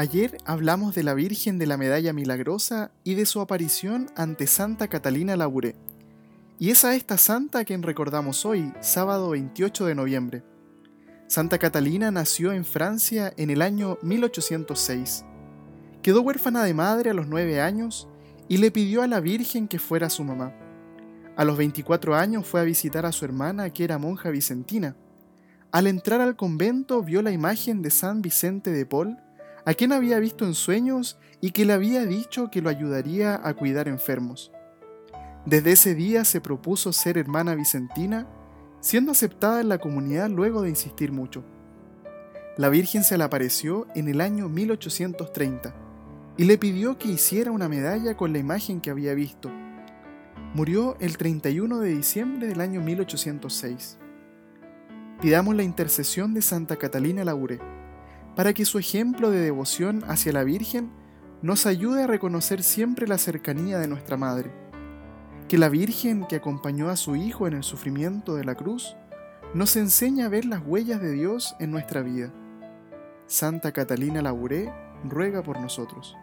Ayer hablamos de la Virgen de la Medalla Milagrosa y de su aparición ante Santa Catalina Labouré. Y es a esta santa a quien recordamos hoy, sábado 28 de noviembre. Santa Catalina nació en Francia en el año 1806. Quedó huérfana de madre a los nueve años y le pidió a la Virgen que fuera su mamá. A los 24 años fue a visitar a su hermana que era monja vicentina. Al entrar al convento vio la imagen de San Vicente de Paul a quien había visto en sueños y que le había dicho que lo ayudaría a cuidar enfermos. Desde ese día se propuso ser hermana vicentina, siendo aceptada en la comunidad luego de insistir mucho. La Virgen se le apareció en el año 1830 y le pidió que hiciera una medalla con la imagen que había visto. Murió el 31 de diciembre del año 1806. Pidamos la intercesión de Santa Catalina Laure para que su ejemplo de devoción hacia la Virgen nos ayude a reconocer siempre la cercanía de nuestra Madre. Que la Virgen que acompañó a su Hijo en el sufrimiento de la cruz nos enseñe a ver las huellas de Dios en nuestra vida. Santa Catalina Lauré ruega por nosotros.